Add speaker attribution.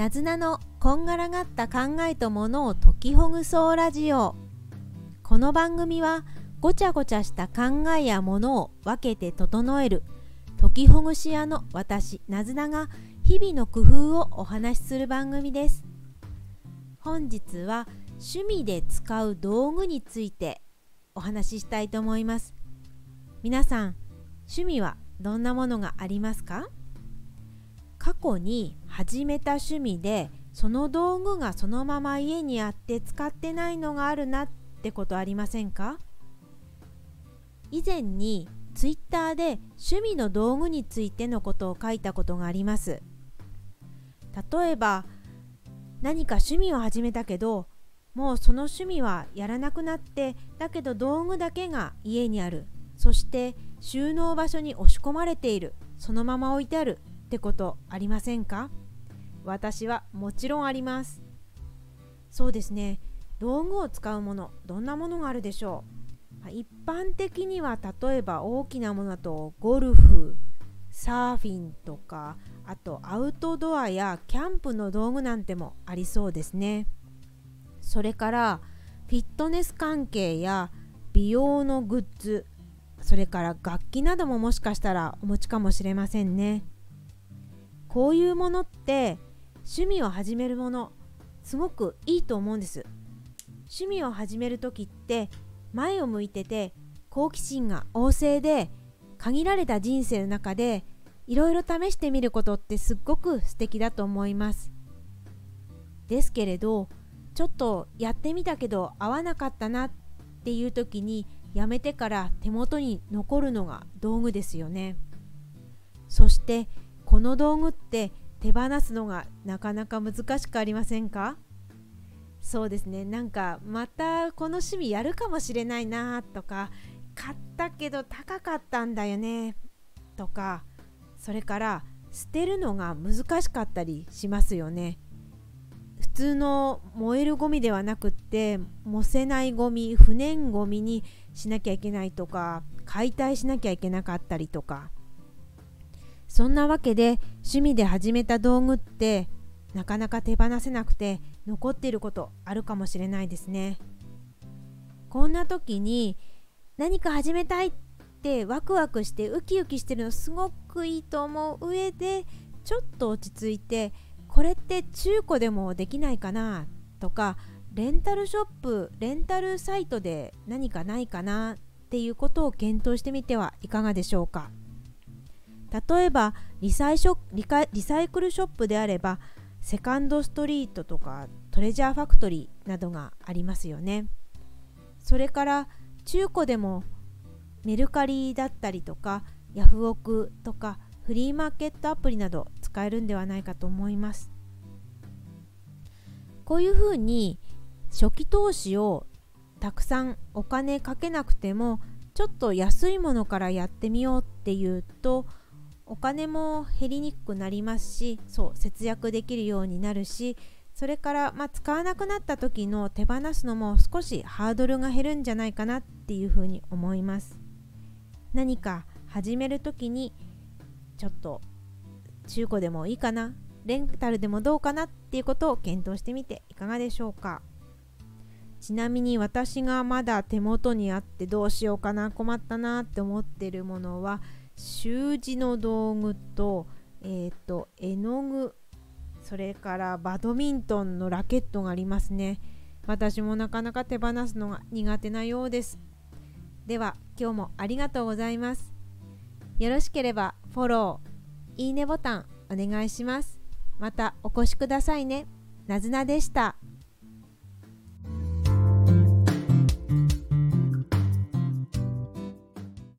Speaker 1: なずなのこんがらがった考えとものを解きほぐそうラジオ。この番組はごちゃごちゃした考えやものを分けて整える解きほぐし屋の私なずなが日々の工夫をお話しする番組です。本日は趣味で使う道具についてお話ししたいと思います。皆さん趣味はどんなものがありますか？過去に始めた趣味でその道具がそのまま家にあって使ってないのがあるなってことありませんか？以前にツイッターで趣味の道具についてのことを書いたことがあります。例えば何か趣味を始めたけどもうその趣味はやらなくなってだけど道具だけが家にある。そして収納場所に押し込まれている。そのまま置いてあるってことありませんか？私はもちろんあります。そうですね。道具を使うものどんなものがあるでしょう。一般的には例えば大きなものだとゴルフサーフィンとかあとアウトドアやキャンプの道具なんてもありそうですね。それからフィットネス関係や美容のグッズそれから楽器などももしかしたらお持ちかもしれませんね。こういうものって趣味を始めるものすごくいいと思うんです。趣味を始める時って前を向いてて好奇心が旺盛で限られた人生の中でいろいろ試してみることってすっごく素敵だと思います。ですけれどちょっとやってみたけど合わなかったなっていう時にやめてから手元に残るのが道具ですよね。そしてこの道具って手放すのがなかなか難しくありませんか？そうですね。なんかまたこの趣味やるかもしれないなとか買ったけど高かったんだよねとかそれから捨てるのが難しかったりしますよね。普通の燃えるゴミではなくって燃せないゴミ不燃ゴミにしなきゃいけないとか解体しなきゃいけなかったりとか。そんなわけで趣味で始めた道具ってなかなか手放せなくて残っていることあるかもしれないですね。こんな時に何か始めたいってワクワクしてウキウキしてるのすごくいいと思う上でちょっと落ち着いてこれって中古でもできないかなとかレンタルショップレンタルサイトで何かないかなっていうことを検討してみてはいかがでしょうか。例えばリサイショリカリサイクルショップであればセカンドストリートとかトレジャーファクトリーなどがありますよね。それから中古でもメルカリだったりとかヤフオクとかフリーマーケットアプリなど使えるんではないかと思います。こういうふうに初期投資をたくさんお金かけなくてもちょっと安いものからやってみようっていうとお金も減りにくくなりますしそう節約できるようになるしそれから、まあ、使わなくなった時の手放すのも少しハードルが減るんじゃないかなっていうふうに思います。何か始める時にちょっと中古でもいいかなレンタルでもどうかなっていうことを検討してみていかがでしょうか。ちなみに私がまだ手元にあってどうしようかな困ったなって思ってるものは習字の道具と,、えーと、絵の具それからバドミントンのラケットがありますね。私もなかなか手放すのが苦手なようです。では今日もありがとうございます。よろしければフォローいいねボタンお願いします。またお越しくださいね。なずなでした。